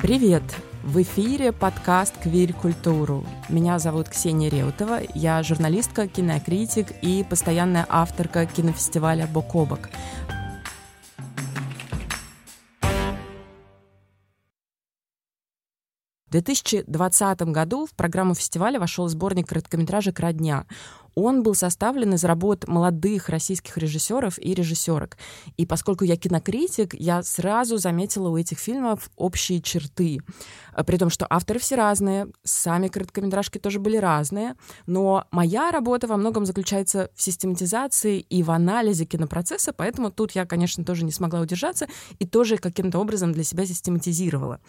Привет! В эфире подкаст «Квирь культуру». Меня зовут Ксения Реутова, я журналистка, кинокритик и постоянная авторка кинофестиваля «Бок о бок». В 2020 году в программу фестиваля вошел сборник короткометражек «Родня». Он был составлен из работ молодых российских режиссеров и режиссерок. И поскольку я кинокритик, я сразу заметила у этих фильмов общие черты. Э, при том, что авторы все разные, сами короткометражки тоже были разные, но моя работа во многом заключается в систематизации и в анализе кинопроцесса, поэтому тут я, конечно, тоже не смогла удержаться и тоже каким-то образом для себя систематизировала.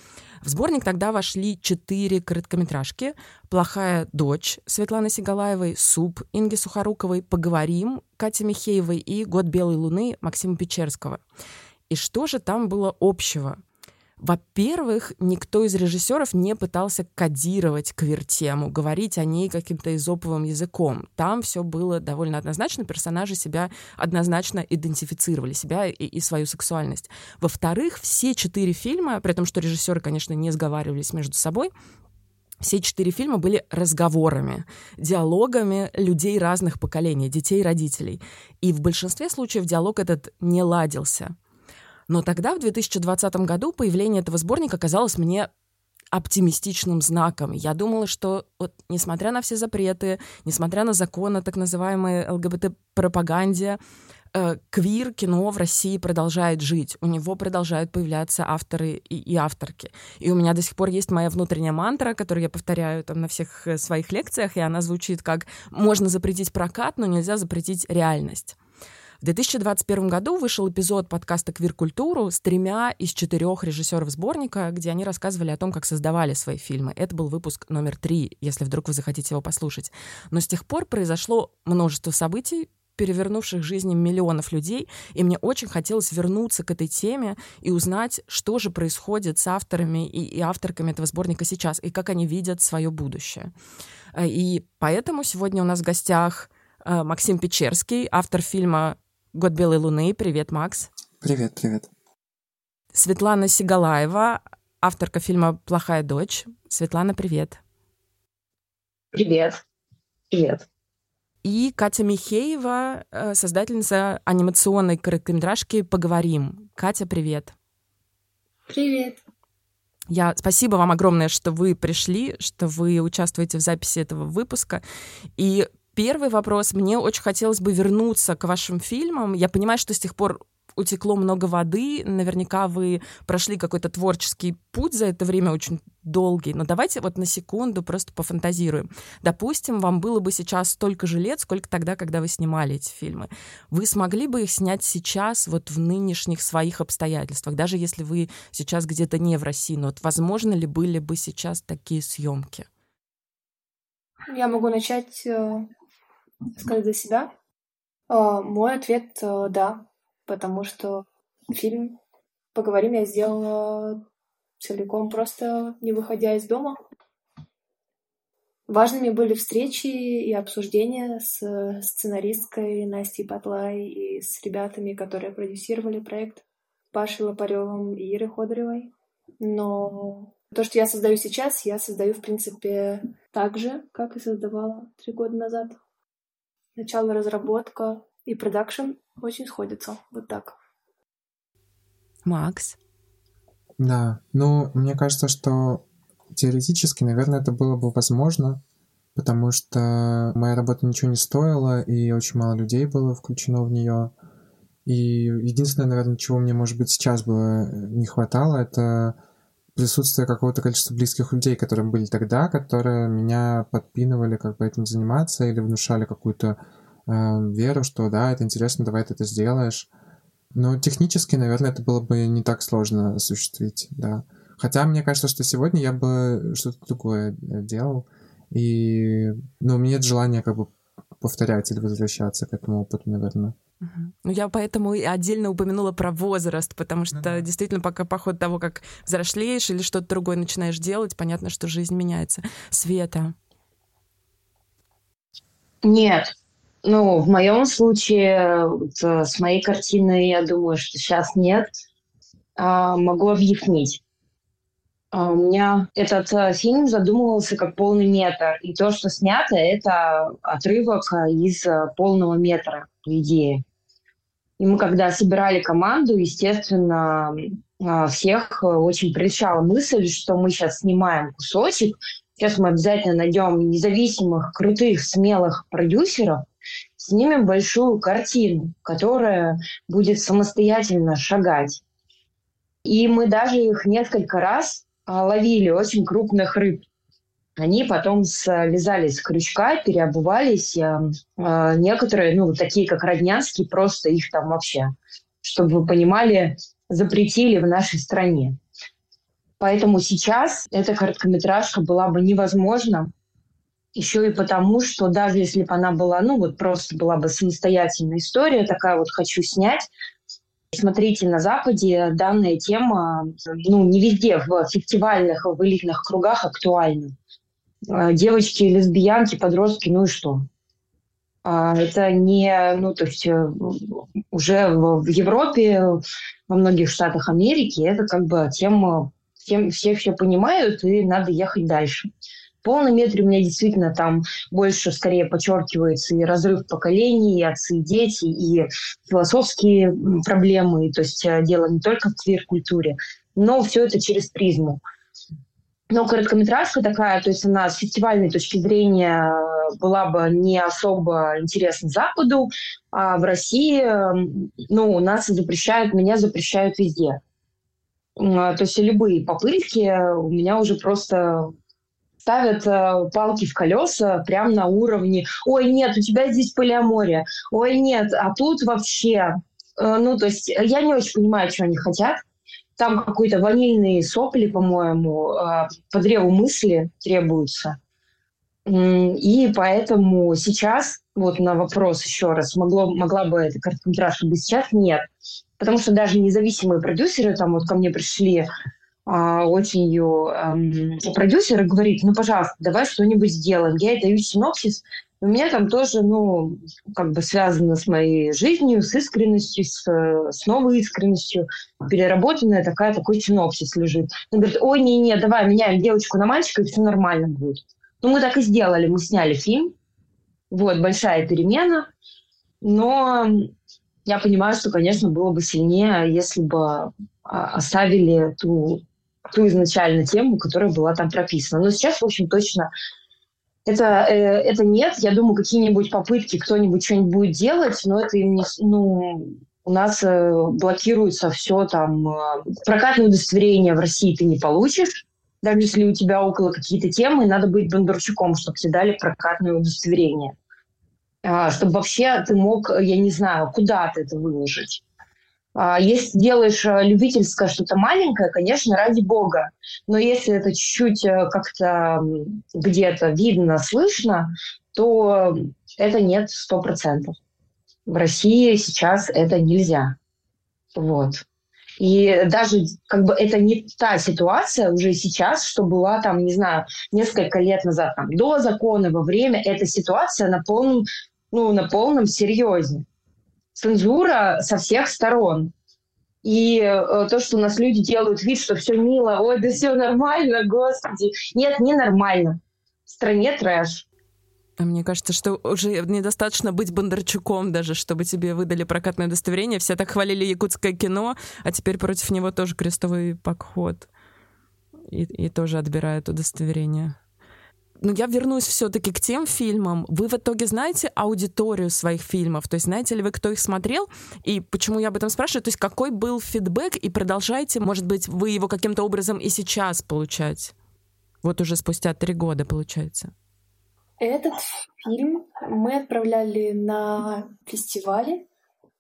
В сборник тогда вошли четыре короткометражки «Плохая дочь» Светланы Сигалаевой, «Суп» Инги Сухоруковой, «Поговорим» Кати Михеевой и «Год белой луны» Максима Печерского. И что же там было общего? Во-первых, никто из режиссеров не пытался кодировать квир-тему, говорить о ней каким-то изоповым языком. Там все было довольно однозначно, персонажи себя однозначно идентифицировали, себя и, и свою сексуальность. Во-вторых, все четыре фильма, при том, что режиссеры, конечно, не сговаривались между собой, все четыре фильма были разговорами, диалогами людей разных поколений, детей и родителей. И в большинстве случаев диалог этот не ладился. Но тогда, в 2020 году, появление этого сборника казалось мне оптимистичным знаком. Я думала, что вот, несмотря на все запреты, несмотря на закон о так называемой ЛГБТ-пропаганде, квир кино в России продолжает жить. У него продолжают появляться авторы и, и авторки. И у меня до сих пор есть моя внутренняя мантра, которую я повторяю там на всех э, своих лекциях, и она звучит как «можно запретить прокат, но нельзя запретить реальность». В 2021 году вышел эпизод подкаста «Квир-культуру» с тремя из четырех режиссеров сборника, где они рассказывали о том, как создавали свои фильмы. Это был выпуск номер три, если вдруг вы захотите его послушать. Но с тех пор произошло множество событий, перевернувших жизни миллионов людей, и мне очень хотелось вернуться к этой теме и узнать, что же происходит с авторами и, и авторками этого сборника сейчас, и как они видят свое будущее. Э, и поэтому сегодня у нас в гостях э, Максим Печерский, автор фильма Год белой луны. Привет, Макс. Привет, привет. Светлана Сигалаева, авторка фильма «Плохая дочь». Светлана, привет. Привет. Привет. И Катя Михеева, э, создательница анимационной короткометражки «Поговорим». Катя, привет. Привет. Я спасибо вам огромное, что вы пришли, что вы участвуете в записи этого выпуска. И Первый вопрос. Мне очень хотелось бы вернуться к вашим фильмам. Я понимаю, что с тех пор утекло много воды, наверняка вы прошли какой-то творческий путь за это время очень долгий, но давайте вот на секунду просто пофантазируем. Допустим, вам было бы сейчас столько же лет, сколько тогда, когда вы снимали эти фильмы. Вы смогли бы их снять сейчас, вот в нынешних своих обстоятельствах, даже если вы сейчас где-то не в России, но вот возможно ли были бы сейчас такие съемки? Я могу начать э, сказать за себя? А, мой ответ э, — да, потому что фильм «Поговорим» я сделала целиком, просто не выходя из дома. Важными были встречи и обсуждения с сценаристкой Настей Батлай и с ребятами, которые продюсировали проект Пашей Лопаревым и Ирой Ходоревой. Но то, что я создаю сейчас, я создаю, в принципе, так же, как и создавала три года назад начало разработка и продакшн очень сходятся. Вот так. Макс? Да, ну, мне кажется, что теоретически, наверное, это было бы возможно, потому что моя работа ничего не стоила, и очень мало людей было включено в нее. И единственное, наверное, чего мне, может быть, сейчас бы не хватало, это присутствие какого-то количества близких людей, которые были тогда, которые меня подпинывали как бы этим заниматься или внушали какую-то э, веру, что да, это интересно, давай ты это сделаешь. Но технически, наверное, это было бы не так сложно осуществить, да. Хотя мне кажется, что сегодня я бы что-то другое э, делал. И, ну, у меня нет желания как бы повторять или возвращаться к этому опыту, наверное. Ну, я поэтому и отдельно упомянула про возраст, потому что mm-hmm. действительно пока по ходу того, как взрослеешь или что-то другое начинаешь делать, понятно, что жизнь меняется. Света. Нет. Ну, в моем случае, э, с моей картиной, я думаю, что сейчас нет. А, могу объяснить. А у меня этот э, фильм задумывался как полный метр. И то, что снято, это отрывок из э, полного метра, по идее. И мы, когда собирали команду, естественно, всех очень прельщала мысль, что мы сейчас снимаем кусочек, сейчас мы обязательно найдем независимых, крутых, смелых продюсеров, снимем большую картину, которая будет самостоятельно шагать. И мы даже их несколько раз а, ловили, очень крупных рыб. Они потом слезали с крючка, переобувались. А, а, некоторые, ну, такие как Роднянский, просто их там вообще, чтобы вы понимали, запретили в нашей стране. Поэтому сейчас эта короткометражка была бы невозможна, еще и потому, что даже если бы она была, ну вот просто была бы самостоятельная история, такая вот хочу снять, Смотрите, на Западе данная тема, ну, не везде, в фестивальных, в элитных кругах актуальна. А, девочки, лесбиянки, подростки, ну и что? А, это не, ну, то есть э, уже в Европе, во многих штатах Америки, это как бы тема, всем, все все понимают, и надо ехать дальше полном метре у меня действительно там больше скорее подчеркивается и разрыв поколений, и отцы, и дети, и философские проблемы. То есть э, дело не только в квир-культуре, но все это через призму. Но короткометражка такая, то есть она с фестивальной точки зрения была бы не особо интересна Западу, а в России, ну, у нас запрещают, меня запрещают везде. То есть любые попытки у меня уже просто ставят э, палки в колеса прямо на уровне «Ой, нет, у тебя здесь полиамория», «Ой, нет, а тут вообще...» э, Ну, то есть я не очень понимаю, что они хотят. Там какой-то ванильные сопли, по-моему, э, по древу мысли требуются. И поэтому сейчас, вот на вопрос еще раз, могло, могла бы эта короткометражка быть сейчас? Нет. Потому что даже независимые продюсеры, там вот ко мне пришли а, осенью эм, продюсер говорит, ну, пожалуйста, давай что-нибудь сделаем. Я ей даю синопсис. У меня там тоже, ну, как бы связано с моей жизнью, с искренностью, с, с новой искренностью. Переработанная такая, такой синопсис лежит. Он говорит, ой, не-не, давай меняем девочку на мальчика, и все нормально будет. Ну, мы так и сделали. Мы сняли фильм. Вот, большая перемена. Но я понимаю, что, конечно, было бы сильнее, если бы а, оставили ту ту изначально тему, которая была там прописана. Но сейчас, в общем, точно это, э, это нет. Я думаю, какие-нибудь попытки кто-нибудь что-нибудь будет делать, но это им не... Ну, у нас э, блокируется все там. Э, прокатное удостоверение в России ты не получишь. Даже если у тебя около какие-то темы, надо быть Бондарчуком, чтобы тебе дали прокатное удостоверение. А, чтобы вообще ты мог, я не знаю, куда ты это выложить. А, если делаешь э, любительское что-то маленькое, конечно, ради бога. Но если это чуть-чуть э, как-то где-то видно, слышно, то это нет сто процентов. В России сейчас это нельзя. Вот. И даже как бы это не та ситуация уже сейчас, что была там, не знаю, несколько лет назад, там, до закона, во время, эта ситуация на полном, ну, на полном серьезе цензура со всех сторон. И э, то, что у нас люди делают вид, что все мило, ой, да все нормально, господи. Нет, не нормально. В стране трэш. А мне кажется, что уже недостаточно быть Бондарчуком даже, чтобы тебе выдали прокатное удостоверение. Все так хвалили якутское кино, а теперь против него тоже крестовый поход. И, и тоже отбирают удостоверение. Но я вернусь все-таки к тем фильмам. Вы в итоге знаете аудиторию своих фильмов? То есть знаете ли вы, кто их смотрел? И почему я об этом спрашиваю? То есть какой был фидбэк? И продолжаете, может быть, вы его каким-то образом и сейчас получать? Вот уже спустя три года, получается. Этот фильм мы отправляли на фестивали,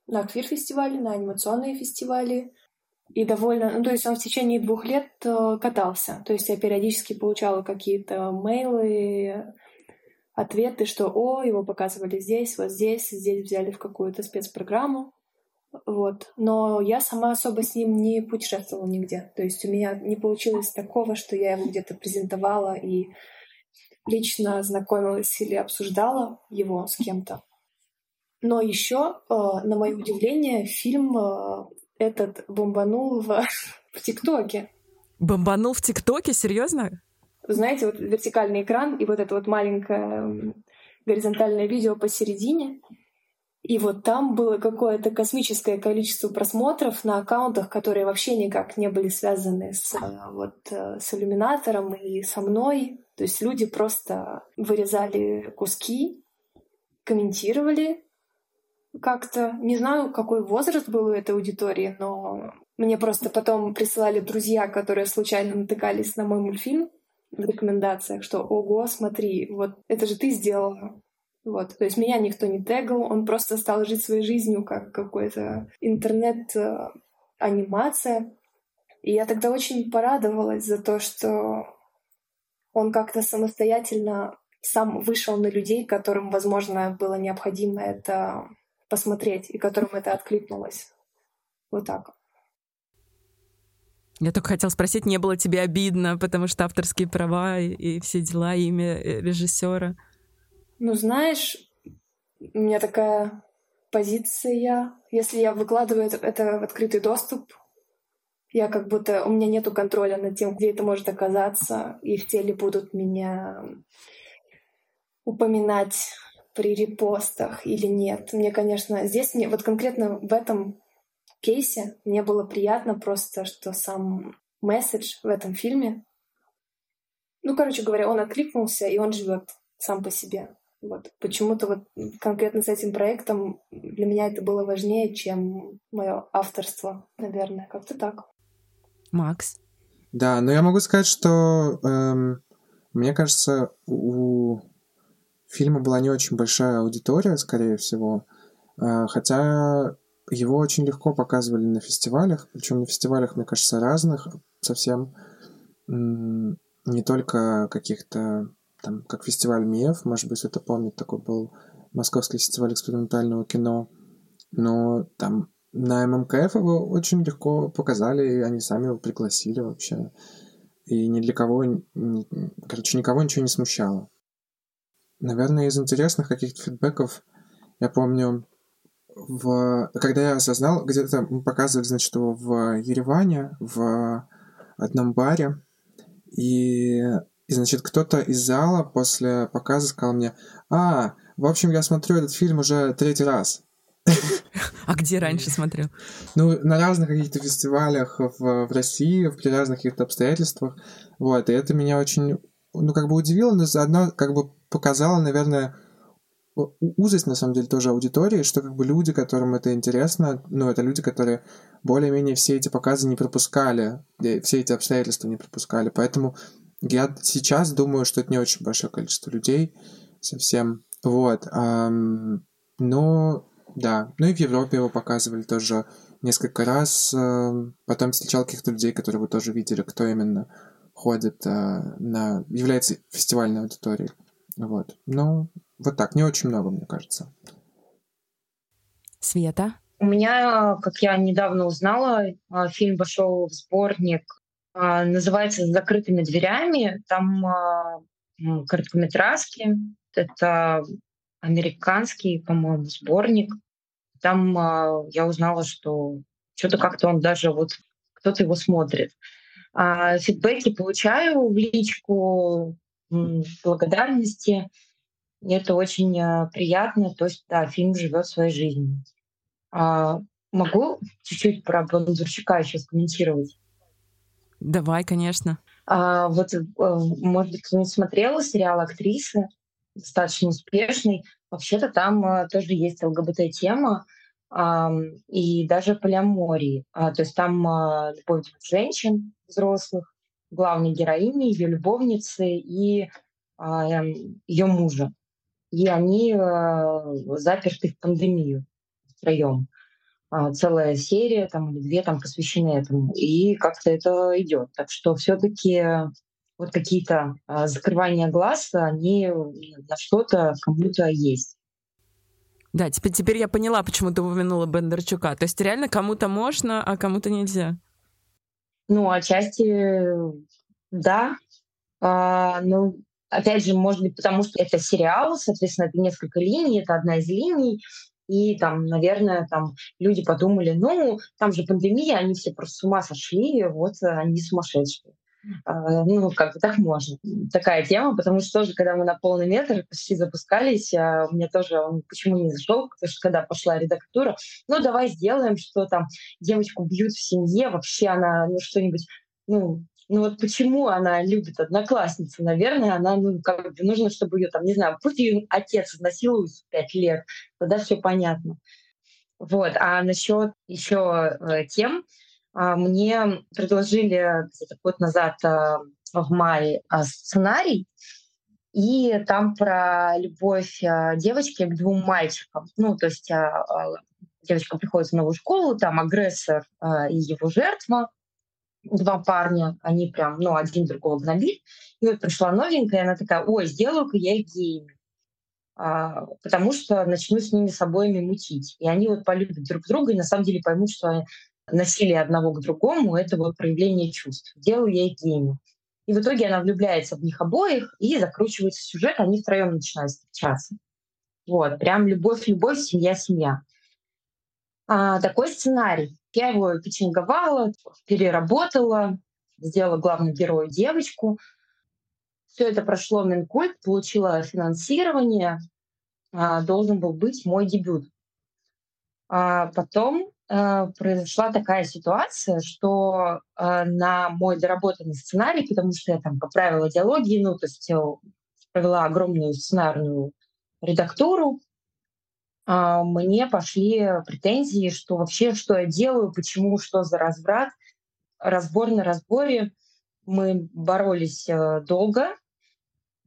на квир-фестивали, на анимационные фестивали. И довольно, ну, то есть он в течение двух лет э, катался. То есть я периодически получала какие-то мейлы, ответы, что «О, его показывали здесь, вот здесь, здесь взяли в какую-то спецпрограмму». Вот. Но я сама особо с ним не путешествовала нигде. То есть у меня не получилось такого, что я его где-то презентовала и лично знакомилась или обсуждала его с кем-то. Но еще, э, на мое удивление, фильм э, этот бомбанул в, в ТикТоке. Бомбанул в ТикТоке? Серьезно? Знаете, вот вертикальный экран и вот это вот маленькое горизонтальное видео посередине. И вот там было какое-то космическое количество просмотров на аккаунтах, которые вообще никак не были связаны с, э, вот, с иллюминатором и со мной. То есть люди просто вырезали куски, комментировали как-то. Не знаю, какой возраст был у этой аудитории, но мне просто потом присылали друзья, которые случайно натыкались на мой мультфильм в рекомендациях, что «Ого, смотри, вот это же ты сделала». Вот, то есть меня никто не тегал, он просто стал жить своей жизнью как какой-то интернет-анимация. Э, И я тогда очень порадовалась за то, что он как-то самостоятельно сам вышел на людей, которым, возможно, было необходимо это посмотреть, и которым это откликнулось. Вот так. Я только хотел спросить, не было тебе обидно, потому что авторские права и, и все дела, имя э, режиссера. Ну, знаешь, у меня такая позиция. Если я выкладываю это, это в открытый доступ, я как будто... У меня нету контроля над тем, где это может оказаться, и в теле будут меня упоминать при репостах или нет. Мне, конечно, здесь мне вот конкретно в этом кейсе мне было приятно просто, что сам месседж в этом фильме, ну, короче говоря, он откликнулся, и он живет сам по себе. Вот. Почему-то вот конкретно с этим проектом для меня это было важнее, чем мое авторство, наверное. Как-то так. Макс? Да, но я могу сказать, что эм, мне кажется, у фильма была не очень большая аудитория, скорее всего. Э, хотя его очень легко показывали на фестивалях, причем на фестивалях, мне кажется, разных, совсем не только каких-то там, как фестиваль МИЭФ, может быть, это помнит, такой был Московский фестиваль экспериментального кино, но там на ММКФ его очень легко показали, и они сами его пригласили вообще. И ни для кого, ни, короче, никого ничего не смущало. Наверное, из интересных каких-то фидбэков, я помню, в... когда я осознал, где-то показывали, значит, его в Ереване, в одном баре, и, и значит, кто-то из зала после показа сказал мне, а, в общем, я смотрю этот фильм уже третий раз. А где раньше смотрел? Ну, на разных каких-то фестивалях в, в России, при разных каких-то обстоятельствах. Вот, и это меня очень, ну, как бы удивило, но заодно как бы показало, наверное, узость, на самом деле, тоже аудитории, что как бы люди, которым это интересно, ну, это люди, которые более-менее все эти показы не пропускали, все эти обстоятельства не пропускали. Поэтому я сейчас думаю, что это не очень большое количество людей совсем. Вот. Но, да. Ну и в Европе его показывали тоже несколько раз. Потом встречал каких-то людей, которые вы тоже видели, кто именно ходит а, на... является фестивальной аудиторией. Вот. Ну, вот так, не очень много, мне кажется. Света? У меня, как я недавно узнала, а, фильм вошел в сборник, а, называется «С закрытыми дверями». Там короткометражки. Это американский, по-моему, сборник. Там я узнала, что что-то как-то он даже вот кто-то его смотрит. Фидбэки получаю в личку, благодарности. Это очень э, приятно. То есть, да, фильм живет своей жизнью. А, могу чуть-чуть про Бондарчука еще комментировать? Давай, конечно. А, вот, э, может быть, кто-нибудь смотрел сериал «Актрисы», достаточно успешный. Вообще-то там а, тоже есть ЛГБТ-тема а, и даже полиамории. А, то есть там а, любовь женщин взрослых, главной героини, ее любовницы и а, ее мужа и они э, заперты в пандемию втроем. А, целая серия там или две там посвящены этому, и как-то это идет. Так что все-таки вот какие-то а, закрывания глаз, они на что-то кому-то есть. Да, теперь, теперь я поняла, почему ты упомянула Бондарчука. То есть реально кому-то можно, а кому-то нельзя. Ну, отчасти да. А, ну, Опять же, может быть, потому что это сериал, соответственно, это несколько линий, это одна из линий. И там, наверное, там люди подумали, ну, там же пандемия, они все просто с ума сошли, вот они сумасшедшие. А, ну, как бы так можно. Такая тема, потому что тоже, когда мы на полный метр почти запускались, а, мне тоже он почему не зашел, потому что когда пошла редактура, ну, давай сделаем, что там девочку бьют в семье, вообще она, ну, что-нибудь, ну, ну вот почему она любит одноклассницу? Наверное, она, ну, как бы нужно, чтобы ее там, не знаю, пусть ее отец изнасилует в пять лет, тогда все понятно. Вот. А насчет еще э, тем, мне предложили год назад а, в мае а, сценарий, и там про любовь девочки к двум мальчикам. Ну, то есть девочка приходит в новую школу, там агрессор и его жертва, два парня, они прям, ну, один другого гнобит. И вот пришла новенькая, и она такая, ой, сделаю-ка я их геями. А, потому что начну с ними с обоими мутить. И они вот полюбят друг друга и на самом деле поймут, что насилие одного к другому — это вот проявление чувств. Делаю я их гений. И в итоге она влюбляется в них обоих, и закручивается сюжет, они втроем начинают встречаться. Вот, прям любовь-любовь, семья-семья. А, такой сценарий. Я его печенговала, переработала, сделала главную герою девочку. Все это прошло Минкульт, получила финансирование. А, должен был быть мой дебют. А потом произошла такая ситуация, что э, на мой доработанный сценарий, потому что я там поправила диалоги, ну, то есть э, провела огромную сценарную редактуру, э, мне пошли претензии, что вообще, что я делаю, почему, что за разврат. Разбор на разборе. Мы боролись э, долго.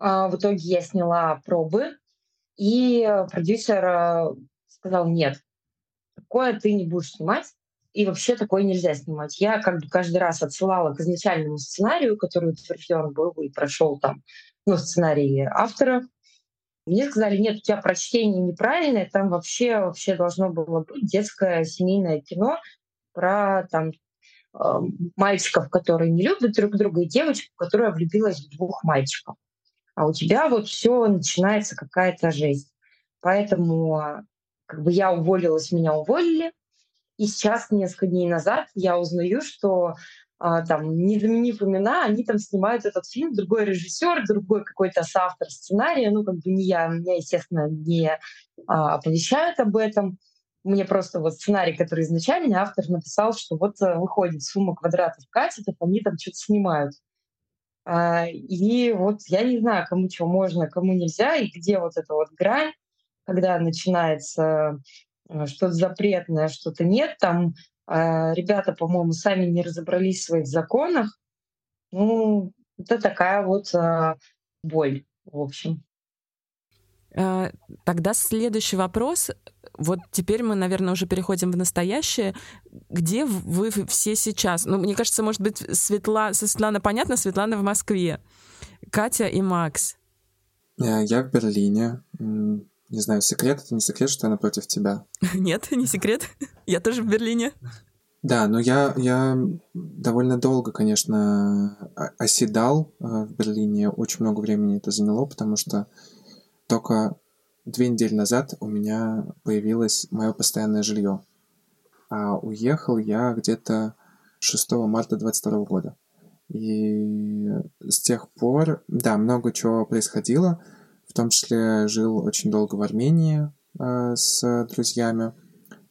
Э, в итоге я сняла пробы, и продюсер э, сказал, нет, такое ты не будешь снимать, и вообще такое нельзя снимать. Я как бы каждый раз отсылала к изначальному сценарию, который утвержден был и прошел там, ну, сценарий автора. Мне сказали, нет, у тебя прочтение неправильное, там вообще, вообще должно было быть детское семейное кино про там мальчиков, которые не любят друг друга, и девочку, которая влюбилась в двух мальчиков. А у тебя вот все начинается какая-то жизнь. Поэтому как бы я уволилась, меня уволили. И сейчас, несколько дней назад, я узнаю, что а, там, не заменив имена, они там снимают этот фильм, другой режиссер, другой какой-то соавтор сценария, ну, как бы не я, меня, естественно, не а, оповещают об этом. Мне просто вот сценарий, который изначально автор написал, что вот э, выходит сумма квадратов катетов, они там что-то снимают. А, и вот я не знаю, кому чего можно, кому нельзя, и где вот эта вот грань когда начинается э, что-то запретное, что-то нет, там э, ребята, по-моему, сами не разобрались в своих законах. Ну, это такая вот э, боль, в общем. Тогда следующий вопрос. Вот теперь мы, наверное, уже переходим в настоящее. Где вы все сейчас? Ну, мне кажется, может быть, Светла... Светлана понятно, Светлана в Москве. Катя и Макс. Я в Берлине. Не знаю, секрет это не секрет, что я напротив тебя. Нет, не секрет. Я тоже в Берлине. Да, но я, я довольно долго, конечно, оседал э, в Берлине. Очень много времени это заняло, потому что только две недели назад у меня появилось мое постоянное жилье. А уехал я где-то 6 марта 22 года. И с тех пор, да, много чего происходило. В том числе жил очень долго в Армении э, с друзьями.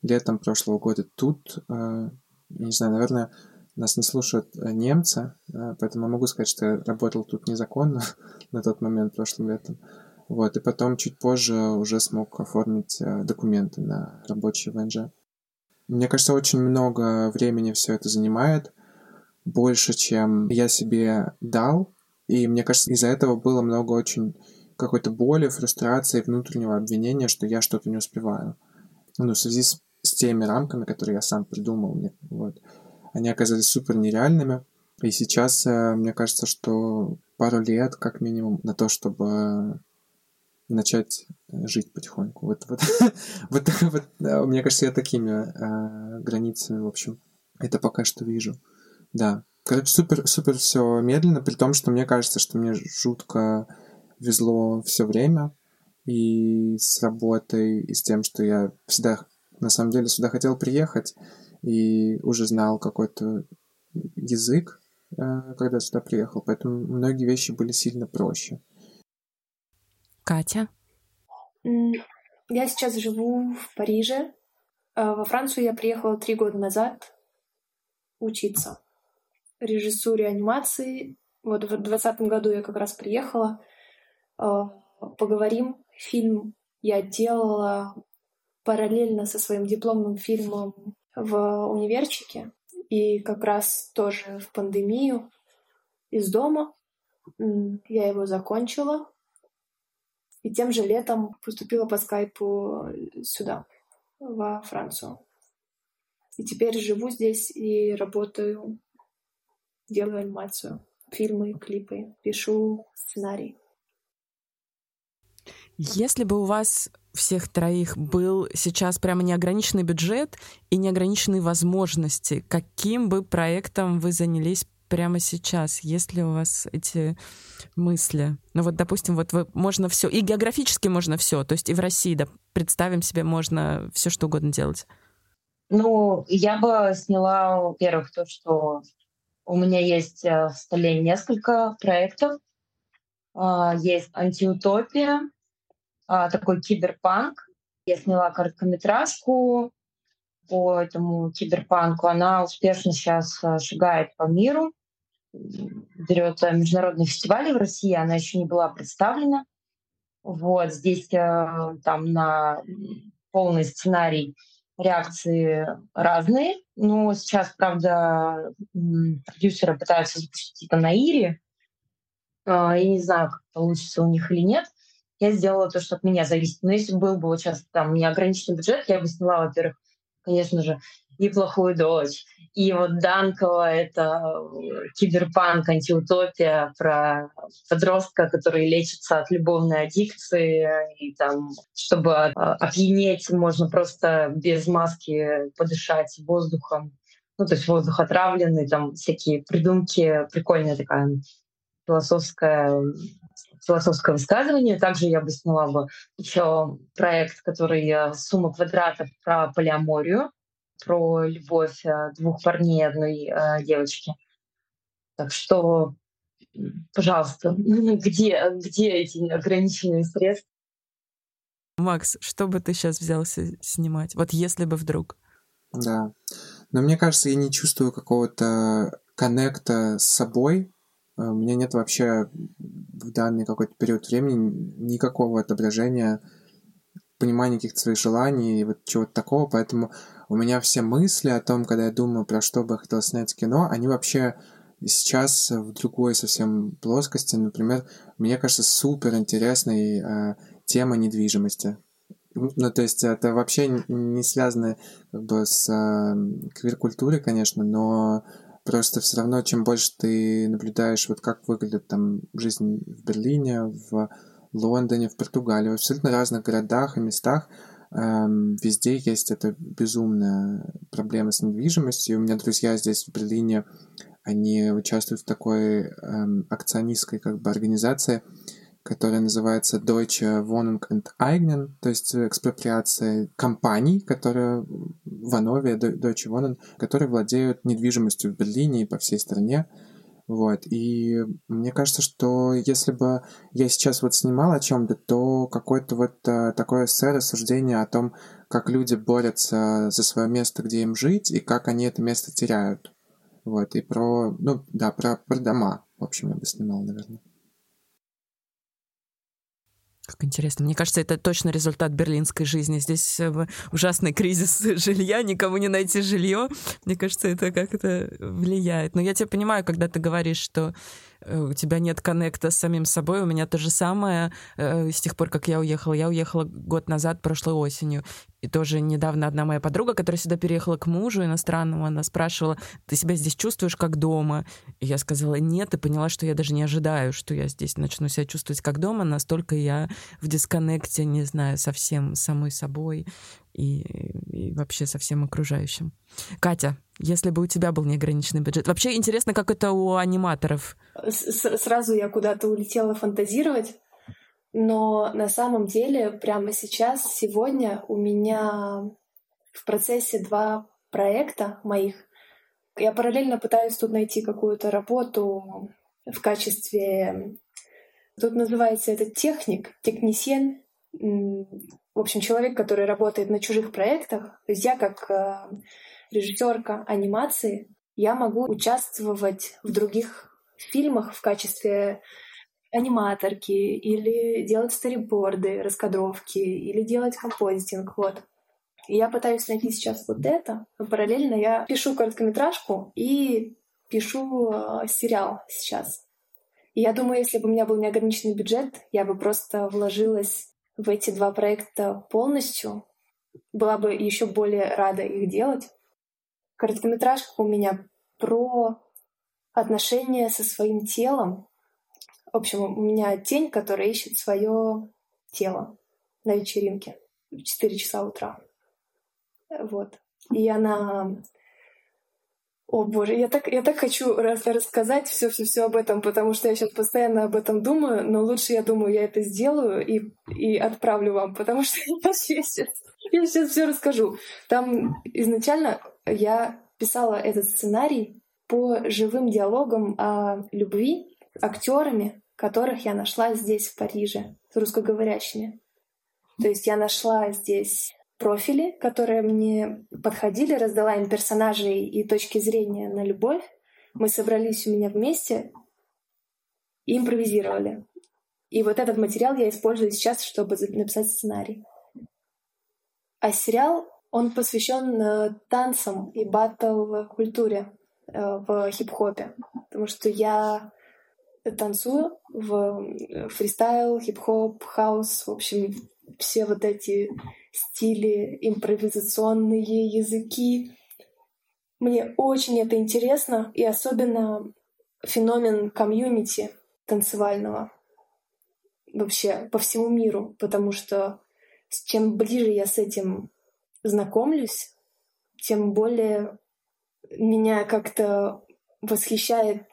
Летом прошлого года тут, э, не знаю, наверное, нас не слушают э, немцы, э, поэтому могу сказать, что я работал тут незаконно на тот момент прошлым летом. Вот, и потом чуть позже уже смог оформить документы на рабочий ВНЖ. Мне кажется, очень много времени все это занимает, больше, чем я себе дал. И мне кажется, из-за этого было много очень какой-то боли, фрустрации, внутреннего обвинения, что я что-то не успеваю. Ну, в связи с, с теми рамками, которые я сам придумал, мне, вот, они оказались супер нереальными. И сейчас э, мне кажется, что пару лет, как минимум, на то, чтобы начать жить потихоньку. Вот, вот, вот, вот мне кажется, я такими э, границами, в общем, это пока что вижу. Да. Короче, супер, супер все медленно, при том, что мне кажется, что мне жутко везло все время. И с работой, и с тем, что я всегда, на самом деле, сюда хотел приехать, и уже знал какой-то язык, э, когда сюда приехал, поэтому многие вещи были сильно проще. Катя? Я сейчас живу в Париже. А во Францию я приехала три года назад учиться режиссуре анимации. Вот в 2020 году я как раз приехала. А, поговорим. Фильм я делала параллельно со своим дипломным фильмом в универчике. И как раз тоже в пандемию из дома. Я его закончила. И тем же летом поступила по скайпу сюда, во Францию. И теперь живу здесь и работаю, делаю анимацию, фильмы, клипы, пишу сценарий. Если бы у вас всех троих был сейчас прямо неограниченный бюджет и неограниченные возможности, каким бы проектом вы занялись прямо сейчас? Есть ли у вас эти мысли? Ну вот, допустим, вот вы, можно все, и географически можно все, то есть и в России, да, представим себе, можно все что угодно делать. Ну, я бы сняла, во-первых, то, что у меня есть э, в столе несколько проектов. А, есть антиутопия, такой киберпанк. Я сняла короткометражку по этому киберпанку. Она успешно сейчас э, шагает по миру берет э, международные фестивали в России, она еще не была представлена. Вот здесь там на полный сценарий реакции разные. Но сейчас, правда, продюсеры пытаются запустить это на Ире. А, я не знаю, как получится у них или нет. Я сделала то, что от меня зависит. Но если был бы сейчас там неограниченный бюджет, я бы сняла, во-первых, конечно же, и плохую дочь. И вот Данкова — это э, киберпанк, антиутопия про подростка, который лечится от любовной аддикции. И там, чтобы э, опьянеть, можно просто без маски подышать воздухом. Ну, то есть воздух отравленный, там всякие придумки. Прикольная такая философская философское высказывание. Также я бы сняла бы еще проект, который э, «Сумма квадратов» про полиаморию, про любовь э, двух парней и одной э, девочки. Так что, пожалуйста, где, где эти ограниченные средства? Макс, что бы ты сейчас взялся снимать? Вот если бы вдруг. Да. Но мне кажется, я не чувствую какого-то коннекта с собой, у меня нет вообще в данный какой-то период времени никакого отображения понимания каких-то своих желаний и вот чего-то такого, поэтому у меня все мысли о том, когда я думаю, про что бы я хотел снять кино, они вообще сейчас в другой совсем плоскости. Например, мне кажется, супер интересной э, тема недвижимости. Ну, то есть это вообще не связано как бы с э, квир-культурой, конечно, но Просто все равно, чем больше ты наблюдаешь, вот как выглядит там жизнь в Берлине, в Лондоне, в Португалии, в абсолютно разных городах и местах, эм, везде есть эта безумная проблема с недвижимостью. У меня друзья здесь в Берлине, они участвуют в такой эм, акционистской как бы организации, которая называется Deutsche Wohnung Enteignen, то есть экспроприация компаний, которые в Анове, Deutsche Wohnung, которые владеют недвижимостью в Берлине и по всей стране. Вот. И мне кажется, что если бы я сейчас вот снимал о чем-то, то какое-то вот а, такое эссе, рассуждение о том, как люди борются за свое место, где им жить, и как они это место теряют. Вот. И про, ну, да, про, про дома, в общем, я бы снимал, наверное. Как интересно. Мне кажется, это точно результат берлинской жизни. Здесь э, ужасный кризис жилья, никому не найти жилье. Мне кажется, это как-то влияет. Но я тебя понимаю, когда ты говоришь, что у тебя нет коннекта с самим собой. У меня то же самое э, с тех пор, как я уехала. Я уехала год назад, прошлой осенью. И тоже недавно одна моя подруга, которая сюда переехала к мужу иностранному, она спрашивала, ты себя здесь чувствуешь как дома? И я сказала нет, и поняла, что я даже не ожидаю, что я здесь начну себя чувствовать как дома, настолько я в дисконнекте, не знаю, совсем самой собой и, и вообще со всем окружающим. Катя, если бы у тебя был неограниченный бюджет. Вообще интересно, как это у аниматоров. С Сразу я куда-то улетела фантазировать. Но на самом деле прямо сейчас, сегодня у меня в процессе два проекта моих. Я параллельно пытаюсь тут найти какую-то работу в качестве... Тут называется это техник, технисен. В общем, человек, который работает на чужих проектах. То есть я как э, режиссерка анимации, я могу участвовать в других фильмах в качестве аниматорки или делать стариборды, раскадровки или делать композитинг. Вот. И я пытаюсь найти сейчас вот это. Но параллельно я пишу короткометражку и пишу э, сериал сейчас. И я думаю, если бы у меня был неограниченный бюджет, я бы просто вложилась в эти два проекта полностью. Была бы еще более рада их делать. Короткометражка у меня про отношения со своим телом. В общем, у меня тень, которая ищет свое тело на вечеринке в 4 часа утра. Вот. И она... О боже, я так, я так хочу рас рассказать все, все, все об этом, потому что я сейчас постоянно об этом думаю, но лучше я думаю, я это сделаю и, и отправлю вам, потому что я сейчас, я сейчас все расскажу. Там изначально я писала этот сценарий по живым диалогам о любви актерами, которых я нашла здесь, в Париже, с русскоговорящими. То есть я нашла здесь профили, которые мне подходили, раздала им персонажей и точки зрения на любовь. Мы собрались у меня вместе и импровизировали. И вот этот материал я использую сейчас, чтобы написать сценарий. А сериал, он посвящен э, танцам и батл-культуре э, в хип-хопе. Потому что я танцую в э, фристайл, хип-хоп, хаус, в общем, все вот эти стили, импровизационные языки. Мне очень это интересно, и особенно феномен комьюнити танцевального вообще по всему миру, потому что чем ближе я с этим знакомлюсь, тем более меня как-то восхищает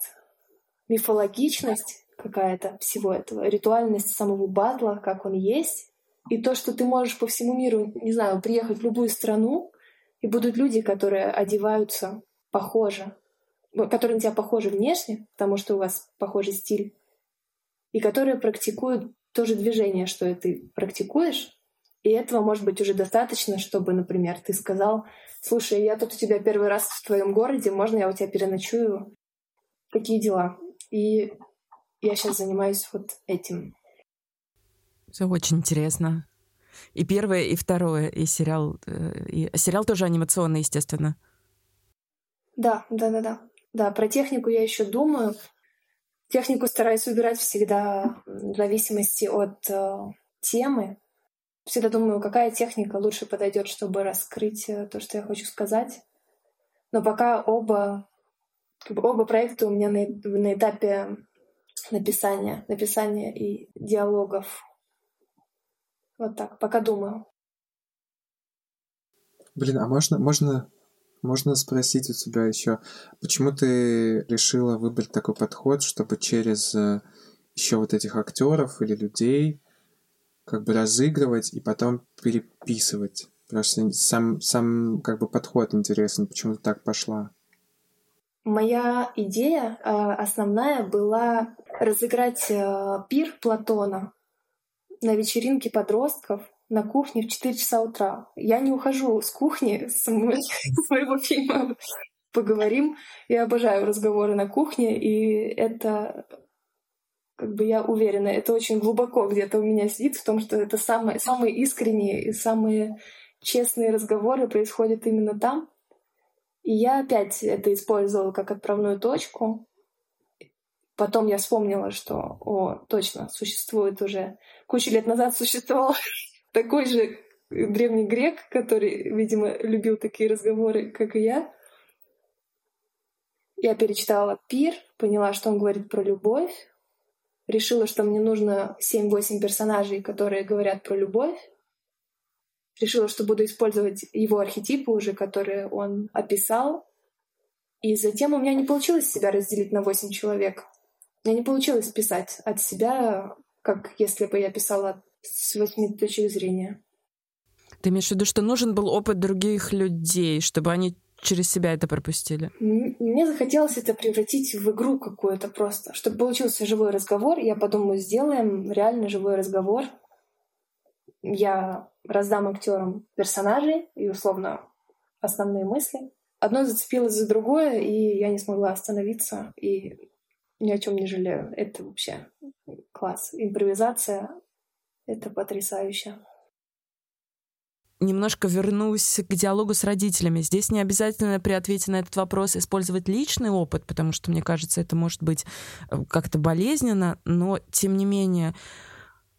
мифологичность какая-то всего этого, ритуальность самого батла, как он есть, и то, что ты можешь по всему миру, не знаю, приехать в любую страну, и будут люди, которые одеваются похоже, которые на тебя похожи внешне, потому что у вас похожий стиль, и которые практикуют то же движение, что и ты практикуешь, и этого может быть уже достаточно, чтобы, например, ты сказал, слушай, я тут у тебя первый раз в твоем городе, можно я у тебя переночую? Какие дела? И я сейчас занимаюсь вот этим. Все очень интересно. И первое, и второе, и сериал. Э, и... Сериал тоже анимационный, естественно. Да, да, да, да. Да, про технику я еще думаю. Технику стараюсь выбирать всегда в зависимости от э, темы. Всегда думаю, какая техника лучше подойдет, чтобы раскрыть э, то, что я хочу сказать. Но пока оба, оба проекта у меня на, на этапе написания, написания и диалогов вот так, пока думаю. Блин, а можно, можно, можно спросить у тебя еще, почему ты решила выбрать такой подход, чтобы через э, еще вот этих актеров или людей как бы разыгрывать и потом переписывать? Просто сам, сам как бы подход интересен, почему ты так пошла? Моя идея э, основная была разыграть э, пир Платона на вечеринке подростков на кухне в 4 часа утра. Я не ухожу с кухни с своего фильма поговорим. Я обожаю разговоры на кухне, и это, как бы я уверена, это очень глубоко где-то у меня сидит в том, что это самые, самые искренние и самые честные разговоры происходят именно там. И я опять это использовала как отправную точку. Потом я вспомнила, что, о, точно, существует уже, кучу лет назад существовал такой же древний грек, который, видимо, любил такие разговоры, как и я. Я перечитала «Пир», поняла, что он говорит про любовь, решила, что мне нужно 7-8 персонажей, которые говорят про любовь, решила, что буду использовать его архетипы уже, которые он описал, и затем у меня не получилось себя разделить на 8 человек. Мне не получилось писать от себя как если бы я писала с восьми точек зрения. Ты имеешь в виду, что нужен был опыт других людей, чтобы они через себя это пропустили? Мне захотелось это превратить в игру какую-то просто. Чтобы получился живой разговор, я подумаю, сделаем реально живой разговор. Я раздам актерам персонажей и условно основные мысли. Одно зацепилось за другое, и я не смогла остановиться, и ни о чем не жалею. Это вообще класс. Импровизация — это потрясающе немножко вернусь к диалогу с родителями. Здесь не обязательно при ответе на этот вопрос использовать личный опыт, потому что, мне кажется, это может быть э, как-то болезненно, но, тем не менее,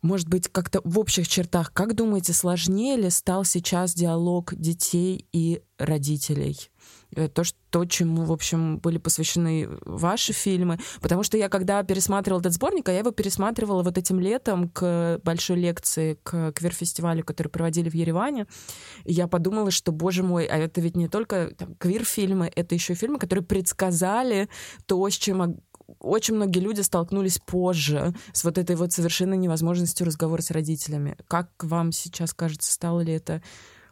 может быть, как-то в общих чертах, как думаете, сложнее ли стал сейчас диалог детей и родителей? Э, то, что, чему, в общем, были посвящены ваши фильмы. Потому что я, когда пересматривала этот сборник, а я его пересматривала вот этим летом к большой лекции, к квир-фестивалю, который проводили в Ереване, я подумала, что, боже мой, а это ведь не только там, квир-фильмы, это еще фильмы, которые предсказали то, с чем очень многие люди столкнулись позже с вот этой вот совершенно невозможностью разговора с родителями. Как вам сейчас кажется, стало ли это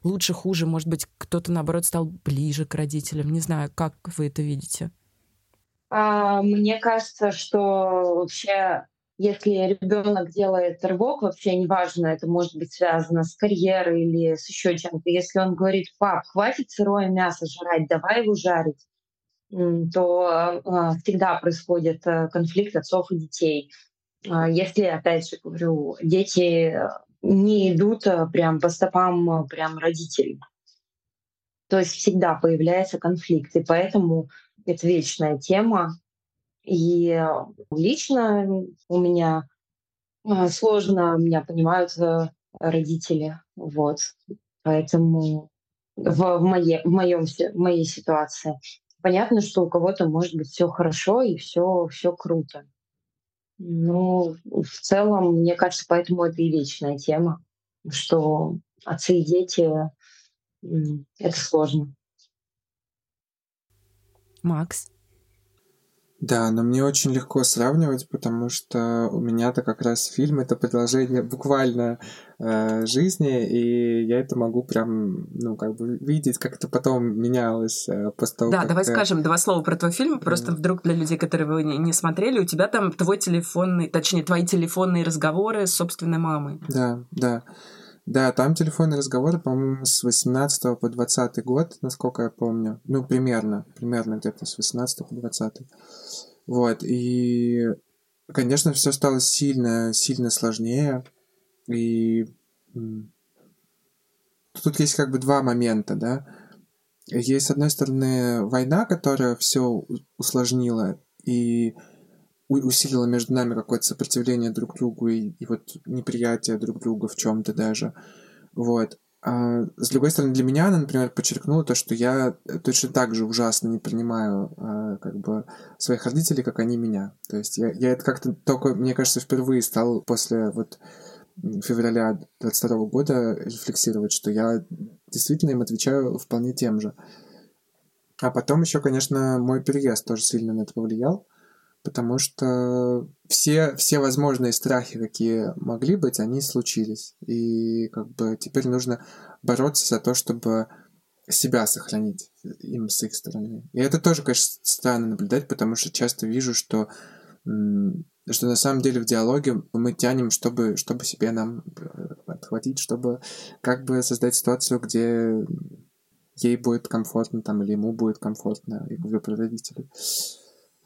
лучше, хуже? Может быть, кто-то, наоборот, стал ближе к родителям? Не знаю, как вы это видите? А, мне кажется, что вообще если ребенок делает рывок, вообще неважно, это может быть связано с карьерой или с еще чем-то. Если он говорит, пап, хватит сырое мясо жрать, давай его жарить, то а, всегда происходит э, конфликт отцов и детей. А, если, опять же говорю, дети не идут э, прям по стопам э, прям родителей. То есть всегда появляется конфликт, и поэтому это вечная тема. И э, лично у меня сложно, меня понимают родители, вот. Поэтому в, моей, в, моем, в моей ситуации понятно, что у кого-то может быть все хорошо и все, все круто. Ну, в целом, мне кажется, поэтому это и вечная тема, что отцы и дети — это сложно. Макс? Да, но мне очень легко сравнивать, потому что у меня-то как раз фильм это продолжение буквально э, жизни, и я это могу прям, ну, как бы видеть, как это потом менялось э, после того, Да, как давай ты... скажем два слова про твой фильм, просто mm. вдруг для людей, которые его не, не смотрели, у тебя там твой телефонный, точнее, твои телефонные разговоры с собственной мамой. Да, да. Да, там телефонные разговоры, по-моему, с 18 по 20 год, насколько я помню. Ну, примерно, примерно где-то с 18 по 20. Вот, и, конечно, все стало сильно, сильно сложнее. И тут есть как бы два момента, да. Есть, с одной стороны, война, которая все усложнила и усилила между нами какое-то сопротивление друг другу и, и вот неприятие друг друга в чем-то даже. Вот. А, с другой стороны, для меня она, например, подчеркнула то, что я точно так же ужасно не принимаю а, как бы своих родителей, как они меня. То есть я, я это как-то только, мне кажется, впервые стал после вот февраля 22 года рефлексировать, что я действительно им отвечаю вполне тем же. А потом еще, конечно, мой переезд тоже сильно на это повлиял потому что все, все возможные страхи, какие могли быть, они случились. И как бы теперь нужно бороться за то, чтобы себя сохранить им с их стороны. И это тоже, конечно, странно наблюдать, потому что часто вижу, что, что на самом деле в диалоге мы тянем, чтобы, чтобы себе нам э, отхватить, чтобы как бы создать ситуацию, где ей будет комфортно там, или ему будет комфортно, и говорю про родителей.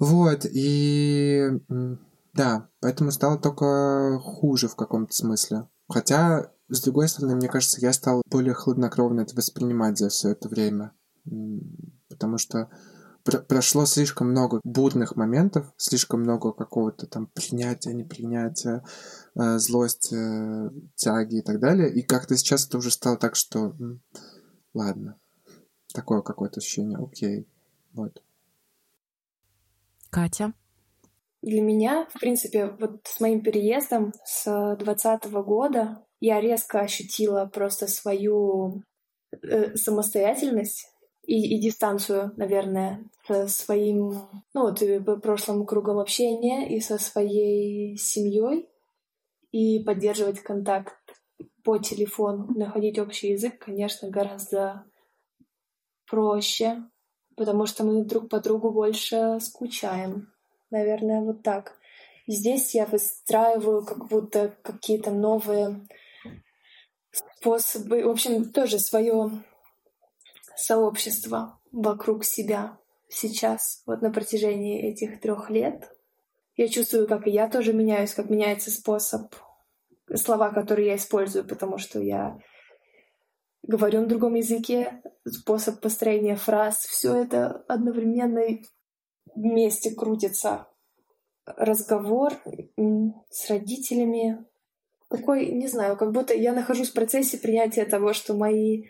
Вот, и да, поэтому стало только хуже в каком-то смысле. Хотя, с другой стороны, мне кажется, я стал более хладнокровно это воспринимать за все это время. Потому что пр прошло слишком много бурных моментов, слишком много какого-то там принятия, непринятия, э, злости, э, тяги и так далее. И как-то сейчас это уже стало так, что ладно, такое какое-то ощущение, окей, вот. Катя? Для меня, в принципе, вот с моим переездом с двадцатого года я резко ощутила просто свою э, самостоятельность и, и дистанцию, наверное, со своим, ну вот, прошлым кругом общения и со своей семьей. и поддерживать контакт по телефону, находить общий язык, конечно, гораздо проще, потому что мы друг по другу больше скучаем. Наверное, вот так. И здесь я выстраиваю как будто какие-то новые способы, в общем, тоже свое сообщество вокруг себя сейчас, вот на протяжении этих трех лет. Я чувствую, как и я тоже меняюсь, как меняется способ, слова, которые я использую, потому что я говорю на другом языке, способ построения фраз, все это одновременно вместе крутится. Разговор с родителями, такой, не знаю, как будто я нахожусь в процессе принятия того, что мои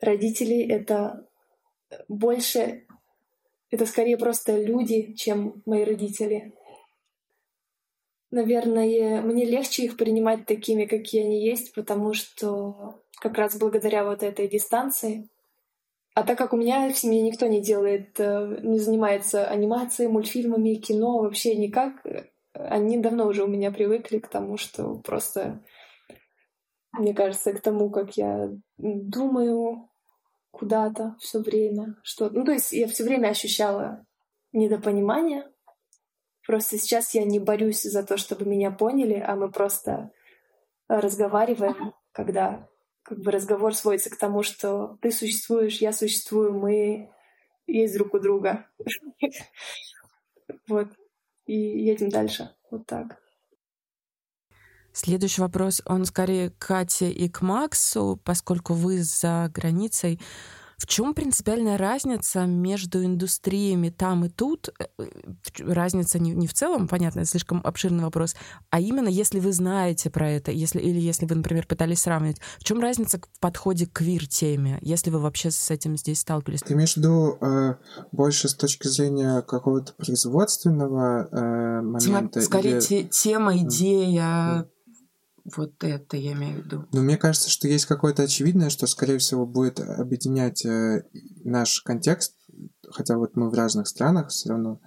родители — это больше, это скорее просто люди, чем мои родители. Наверное, мне легче их принимать такими, какие они есть, потому что как раз благодаря вот этой дистанции. А так как у меня в семье никто не делает, э, не занимается анимацией, мультфильмами, кино, вообще никак, они давно уже у меня привыкли к тому, что просто, мне кажется, к тому, как я думаю куда-то все время, что, ну то есть я все время ощущала недопонимание. Просто сейчас я не борюсь за то, чтобы меня поняли, а мы просто разговариваем, когда как бы разговор сводится к тому, что ты существуешь, я существую, мы есть друг у друга. Вот. И едем дальше. Вот так. Следующий вопрос, он скорее к Кате и к Максу, поскольку вы за границей. В чем принципиальная разница между индустриями там и тут? Э, э, разница не, не в целом, понятно, это слишком обширный вопрос, а именно если вы знаете про это, если, или если вы, например, пытались сравнивать, в чем разница в подходе к квир-теме, если вы вообще с этим здесь сталкивались? Ты имеешь в виду э, больше с точки зрения какого-то производственного э, момента? Тема, скорее или... те, тема, идея, вот это я имею в виду. Ну, мне кажется, что есть какое-то очевидное, что, скорее всего, будет объединять э, наш контекст, хотя вот мы в разных странах все равно.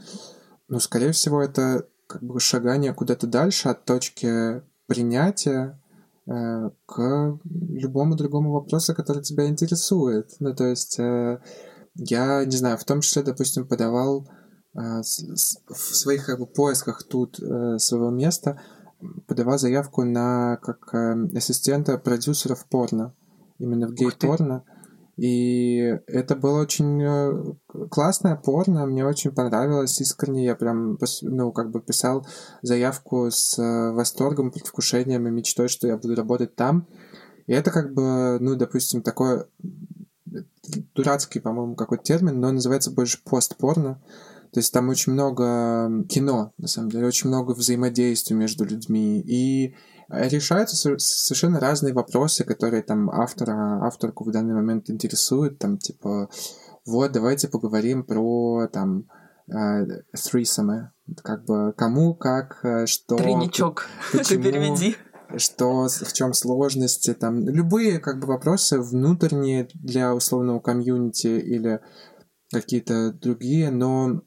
Но, скорее всего, это как бы шагание куда-то дальше от точки принятия э, к любому другому вопросу, который тебя интересует. Ну, то есть э, я, не знаю, в том числе, допустим, подавал э, с, с, в своих как бы, поисках тут э, своего места — подавал заявку на как э, ассистента продюсеров порно, именно в гей-порно. И это было очень э, классное порно, мне очень понравилось искренне, я прям, ну, как бы писал заявку с э, восторгом, предвкушением и мечтой, что я буду работать там. И это как бы, ну, допустим, такой дурацкий, по-моему, какой-то термин, но называется больше постпорно. То есть там очень много кино, на самом деле, очень много взаимодействия между людьми. И решаются совершенно разные вопросы, которые там автора, авторку в данный момент интересуют. Там типа, вот, давайте поговорим про там threesome, как бы кому, как, э, что... Тройничок, почему, переведи что в чем сложности, там любые как бы вопросы внутренние для условного комьюнити или какие-то другие, но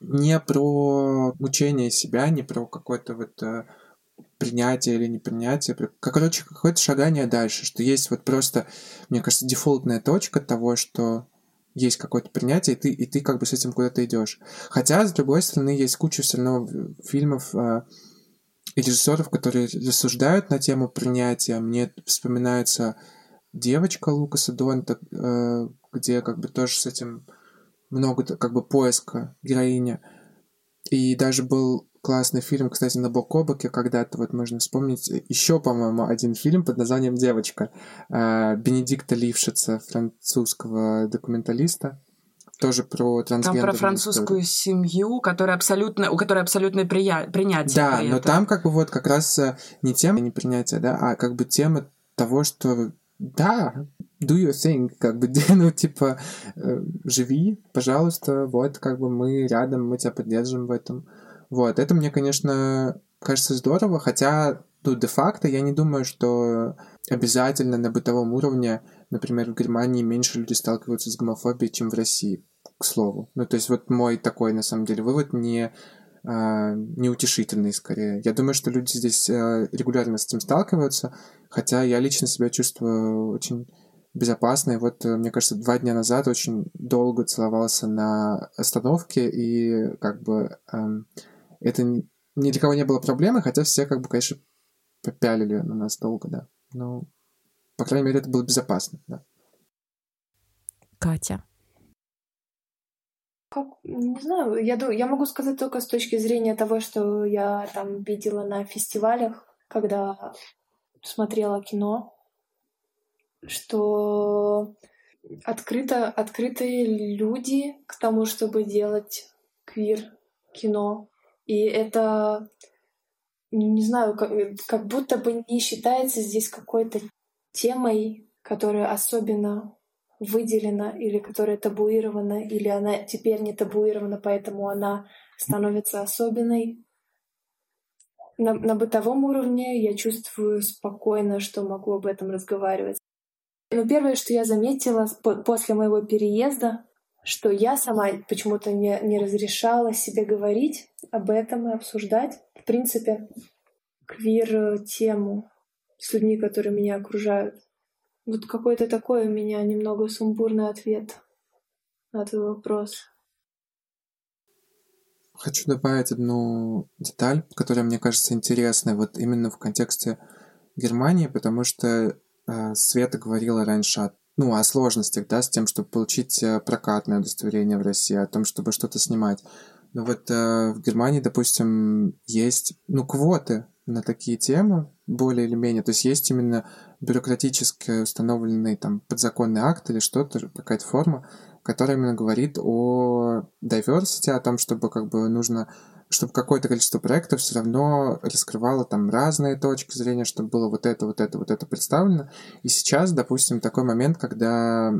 не про мучение себя, не про какое-то вот э, принятие или непринятие, короче, какое-то шагание дальше, что есть вот просто, мне кажется, дефолтная точка того, что есть какое-то принятие, и ты, и ты как бы с этим куда-то идешь. Хотя, с другой стороны, есть куча все равно фильмов э, и режиссеров, которые рассуждают на тему принятия. Мне вспоминается девочка Лукаса Донта, э, где как бы тоже с этим много как бы поиска героини. И даже был классный фильм, кстати, на Бокобаке когда-то, вот можно вспомнить, еще, по-моему, один фильм под названием «Девочка» э, Бенедикта Лившица, французского документалиста, тоже про трансгендерную Там про французскую историю. семью, которая абсолютно, у которой абсолютное прия... принятие. Да, но там как бы вот как раз э, не тема непринятия, да, а как бы тема того, что да, do your thing, как бы, ну, типа, э, живи, пожалуйста, вот, как бы мы рядом, мы тебя поддержим в этом. Вот, это мне, конечно, кажется здорово, хотя, ну, де-факто я не думаю, что обязательно на бытовом уровне, например, в Германии меньше люди сталкиваются с гомофобией, чем в России, к слову. Ну, то есть вот мой такой, на самом деле, вывод не а, неутешительный скорее. Я думаю, что люди здесь а, регулярно с этим сталкиваются, хотя я лично себя чувствую очень безопасно. И вот, э, мне кажется, два дня назад очень долго целовался на остановке, и как бы эм, это ни для кого не было проблемы, хотя все, как бы, конечно, попялили на нас долго, да. Но, по крайней мере, это было безопасно, да. Катя. Как, не знаю, я, я могу сказать только с точки зрения того, что я там видела на фестивалях, когда смотрела кино, что открыто, открытые люди к тому, чтобы делать квир-кино. И это, не знаю, как, как будто бы не считается здесь какой-то темой, которая особенно выделена или которая табуирована, или она теперь не табуирована, поэтому она становится особенной. На, на бытовом уровне я чувствую спокойно, что могу об этом разговаривать. Но первое, что я заметила после моего переезда, что я сама почему-то не, не разрешала себе говорить об этом и обсуждать, в принципе, квир-тему с людьми, которые меня окружают. Вот какой-то такой у меня немного сумбурный ответ на твой вопрос. Хочу добавить одну деталь, которая мне кажется интересной вот именно в контексте Германии, потому что Света говорила раньше о, ну, о сложностях, да, с тем, чтобы получить э, прокатное удостоверение в России, о том, чтобы что-то снимать. Но вот э, в Германии, допустим, есть, ну, квоты на такие темы, более или менее. То есть есть именно бюрократически установленный там подзаконный акт или что-то, какая-то форма, которая именно говорит о diversity, о том, чтобы как бы нужно чтобы какое-то количество проектов все равно раскрывало там разные точки зрения, чтобы было вот это, вот это, вот это представлено. И сейчас, допустим, такой момент, когда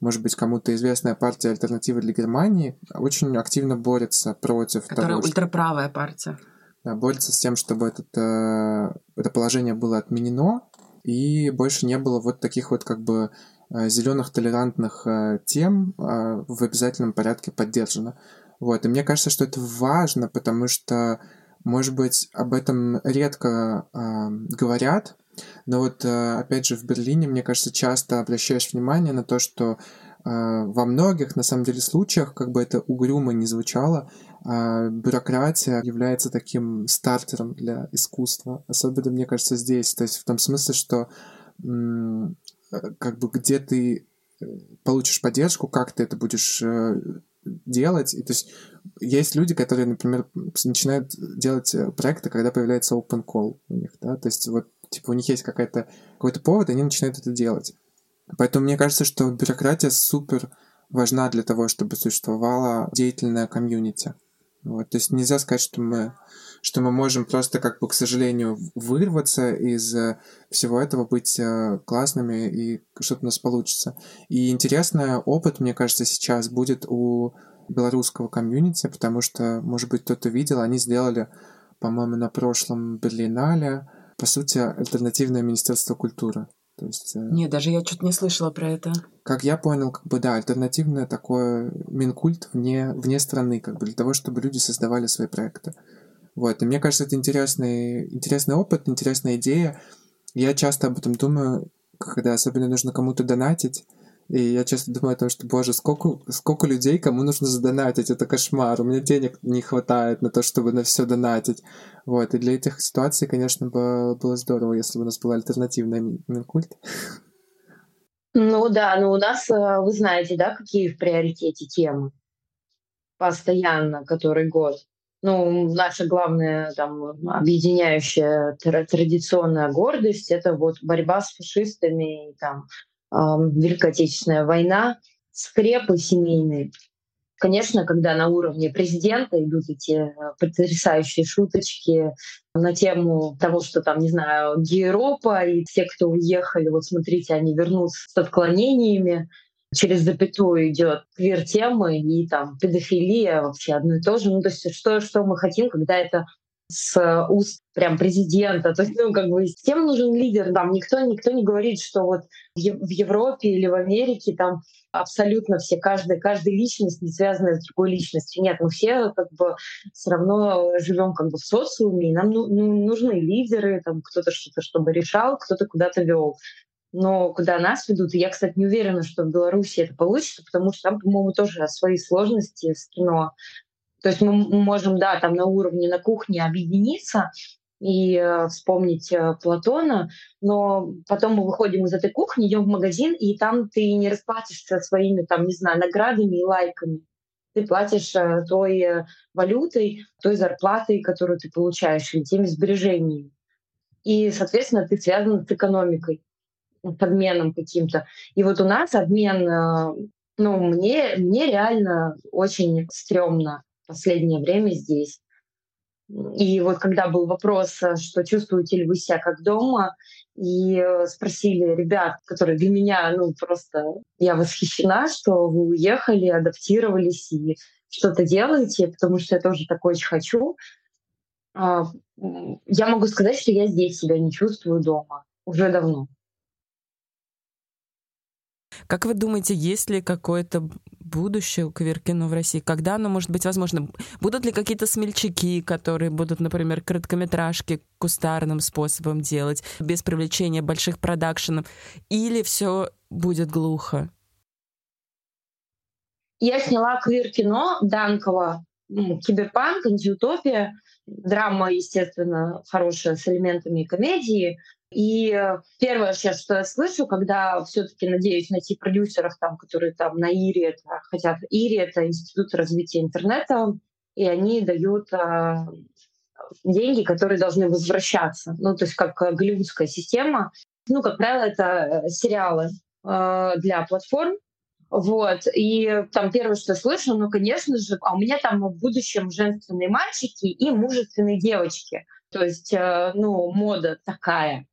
может быть, кому-то известная партия «Альтернатива для Германии» очень активно борется против Которая того, ультраправая партия да, борется с тем, чтобы этот, э, это положение было отменено, и больше не было вот таких вот как бы э, зеленых толерантных э, тем э, в обязательном порядке поддержано. Вот, и мне кажется, что это важно, потому что, может быть, об этом редко э, говорят, но вот, э, опять же, в Берлине, мне кажется, часто обращаешь внимание на то, что а, во многих, на самом деле, случаях, как бы это угрюмо не звучало, а, бюрократия является таким стартером для искусства. Особенно, мне кажется, здесь. То есть в том смысле, что как бы где ты э, получишь поддержку, как ты это будешь э, делать. И, то есть есть люди, которые, например, начинают делать э, проекты, когда появляется open call у них, да, то есть вот типа у них есть какая-то какой-то повод, и они начинают это делать. Поэтому мне кажется, что бюрократия супер важна для того, чтобы существовала деятельная комьюнити. Вот, то есть нельзя сказать, что мы, что мы можем просто, как бы, к сожалению, вырваться из э, всего этого, быть э, классными и что-то у нас получится. И интересный опыт, мне кажется, сейчас будет у белорусского комьюнити, потому что, может быть, кто-то видел, они сделали, по-моему, на прошлом Берлинале, по сути, альтернативное Министерство культуры. То есть, э, Нет, даже я что-то не слышала про это. Как я понял, как бы да, альтернативное такое Минкульт вне, вне страны, как бы для того, чтобы люди создавали свои проекты. Вот, и мне кажется, это интересный, интересный опыт, интересная идея. Я часто об этом думаю, когда особенно нужно кому-то донатить, и я часто думаю о том, что, боже, сколько, сколько людей, кому нужно задонатить, это кошмар. У меня денег не хватает на то, чтобы на все донатить. Вот, и для этих ситуаций, конечно, было, было здорово, если бы у нас был альтернативный Минкульт. Ну да, но у нас, э, вы знаете, да, какие в приоритете темы? Постоянно, который год. Ну, наша главная там объединяющая традиционная гордость — это вот борьба с фашистами, там, Великая Отечественная война, скрепы семейные. Конечно, когда на уровне президента идут эти э, потрясающие шуточки на тему того, что там, не знаю, Европа и те, кто уехали, вот смотрите, они вернутся с отклонениями, через запятую идет квир-темы и там педофилия вообще одно и то же. Ну, то есть что, что мы хотим, когда это с уст прям президента. То есть, ну, как бы, всем нужен лидер. Там никто, никто не говорит, что вот в Европе или в Америке там абсолютно все, каждая, каждая личность не связана с другой личностью. Нет, мы все как бы все равно живем как бы в социуме, и нам ну, ну, нужны лидеры, там кто-то что-то чтобы решал, кто-то куда-то вел. Но куда нас ведут, и я, кстати, не уверена, что в Беларуси это получится, потому что там, по-моему, тоже свои сложности с кино. То есть мы можем, да, там на уровне, на кухне объединиться и э, вспомнить э, Платона, но потом мы выходим из этой кухни, идем в магазин, и там ты не расплатишься своими, там, не знаю, наградами и лайками. Ты платишь э, той э, валютой, той зарплатой, которую ты получаешь, или теми сбережениями. И, соответственно, ты связан с экономикой, обменом каким-то. И вот у нас обмен, э, ну, мне, мне реально очень стрёмно последнее время здесь. И вот когда был вопрос, э, что чувствуете ли вы себя как дома, и э, спросили ребят, которые для меня, ну просто я восхищена, что вы уехали, адаптировались и что-то делаете, потому что я тоже так очень хочу. А, я могу сказать, что я здесь себя не чувствую дома уже давно. Как вы думаете, есть ли какое-то будущее у квир-кино в России? Когда оно может быть возможно? Будут ли какие-то смельчаки, которые будут, например, короткометражки кустарным способом делать, без привлечения больших продакшенов? Или все будет глухо? Я сняла квир-кино Данкова, киберпанк, антиутопия, драма, естественно, хорошая с элементами комедии. И э, первое сейчас, что я слышу, когда все-таки надеюсь найти продюсеров, там, которые там на ИРИ это хотят. ИРИ — это Институт развития интернета, и они дают э, деньги, которые должны возвращаться. Ну, то есть как голливудская система. Ну, как правило, это э, сериалы э, для платформ. Вот. И там первое, что я слышу, ну, конечно же, а у меня там в будущем женственные мальчики и мужественные девочки. То есть, э, ну, мода такая.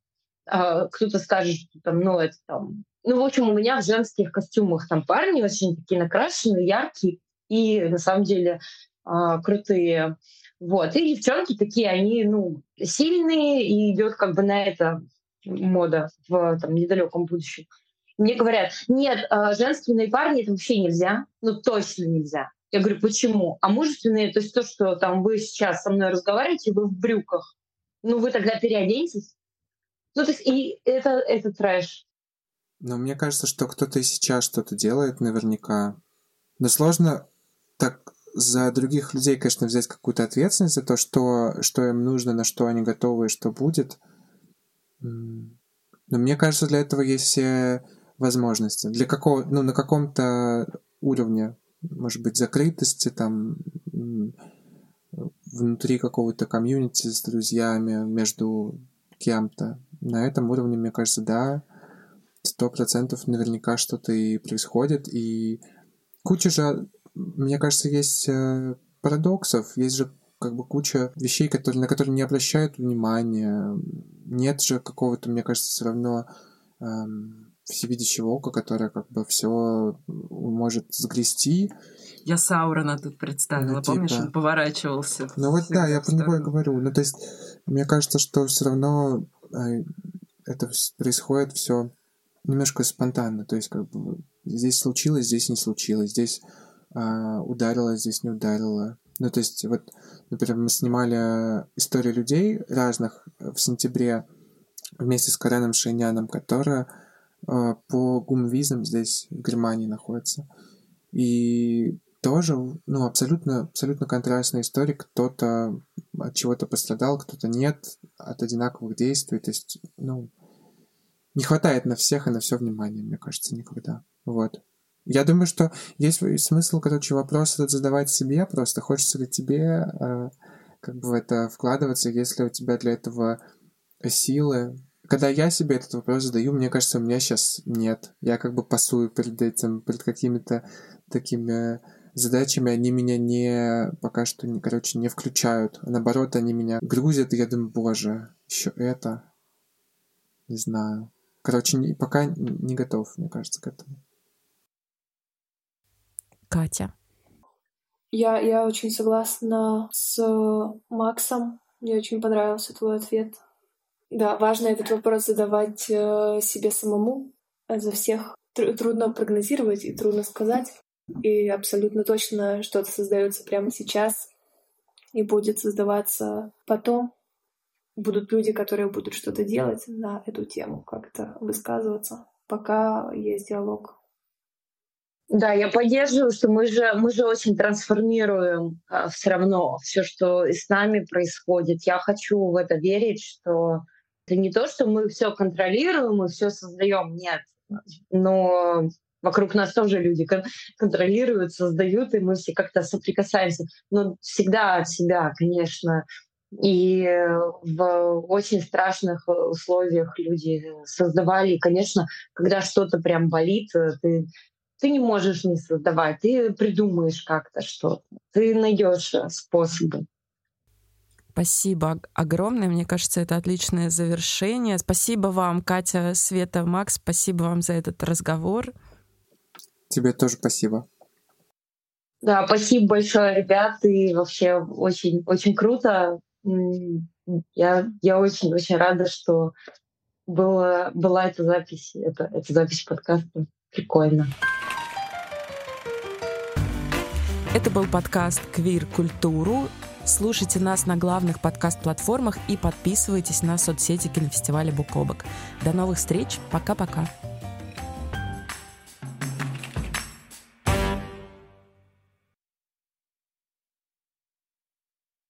А, кто-то скажет, что там, ну, это там... Ну, в общем, у меня в женских костюмах там парни очень такие накрашенные, яркие и, на самом деле, а, крутые. Вот. И девчонки такие, они, ну, сильные, и идет как бы на это мода в там, недалеком будущем. Мне говорят, нет, а, женственные парни это вообще нельзя, ну точно нельзя. Я говорю, почему? А мужественные, то есть то, что там вы сейчас со мной разговариваете, вы в брюках, ну вы тогда переоденьтесь. Ну, то есть, и это, это трэш. Но мне кажется, что кто-то и сейчас что-то делает наверняка. Но сложно так за других людей, конечно, взять какую-то ответственность за то, что, что им нужно, на что они готовы и что будет. Но мне кажется, для этого есть все возможности. Для какого, ну, на каком-то уровне, может быть, закрытости, там, внутри какого-то комьюнити с друзьями, между кем-то. На этом уровне, мне кажется, да, сто процентов наверняка что-то и происходит. И куча же, мне кажется, есть э, парадоксов, есть же как бы куча вещей, которые, на которые не обращают внимания. Нет же какого-то, мне кажется, все равно эм, всевидящего ока, которое как бы все может сгрести. Я Саурона тут представила, ну, типа... помнишь, он поворачивался. Ну вот да, я про него и говорю. Ну то есть, мне кажется, что все равно а, это происходит все немножко спонтанно. То есть, как бы здесь случилось, здесь не случилось, здесь а, ударило, здесь не ударило. Ну, то есть, вот, например, мы снимали истории людей разных в сентябре вместе с Кареном Шейняном, которая а, по гумвизам здесь, в Германии, находится. И тоже, ну, абсолютно, абсолютно контрастная история. Кто-то от чего-то пострадал, кто-то нет, от одинаковых действий. То есть, ну, не хватает на всех и на все внимания, мне кажется, никогда. Вот. Я думаю, что есть смысл, короче, вопрос этот задавать себе, просто хочется ли тебе э, как бы в это вкладываться, если у тебя для этого силы. Когда я себе этот вопрос задаю, мне кажется, у меня сейчас нет. Я как бы пасую перед этим, перед какими-то такими задачами они меня не пока что, не, короче, не включают. А наоборот, они меня грузят, и я думаю, боже, еще это. Не знаю. Короче, не, пока не готов, мне кажется, к этому. Катя. Я, я очень согласна с Максом Мне очень понравился твой ответ. Да, важно этот вопрос задавать э, себе самому. За всех трудно прогнозировать и трудно сказать. И абсолютно точно что-то создается прямо сейчас и будет создаваться потом. Будут люди, которые будут что-то делать на эту тему, как-то высказываться, пока есть диалог. Да, я поддерживаю, что мы же, мы же очень трансформируем а, все равно все, что с нами происходит. Я хочу в это верить, что это не то, что мы все контролируем и все создаем, нет. Но вокруг нас тоже люди контролируют, создают, и мы все как-то соприкасаемся. Но всегда от себя, конечно. И в очень страшных условиях люди создавали. И, конечно, когда что-то прям болит, ты ты не можешь не создавать, ты придумаешь как-то что-то, ты найдешь э, способы. Спасибо огромное. Мне кажется, это отличное завершение. Спасибо вам, Катя, Света, Макс. Спасибо вам за этот разговор. Тебе тоже спасибо. Да, спасибо большое, ребят. И вообще очень, очень круто. Я, я очень-очень рада, что была, была эта запись, это, эта запись подкаста. Прикольно. Это был подкаст «Квир Культуру». Слушайте нас на главных подкаст-платформах и подписывайтесь на соцсети кинофестиваля «Букобок». До новых встреч. Пока-пока.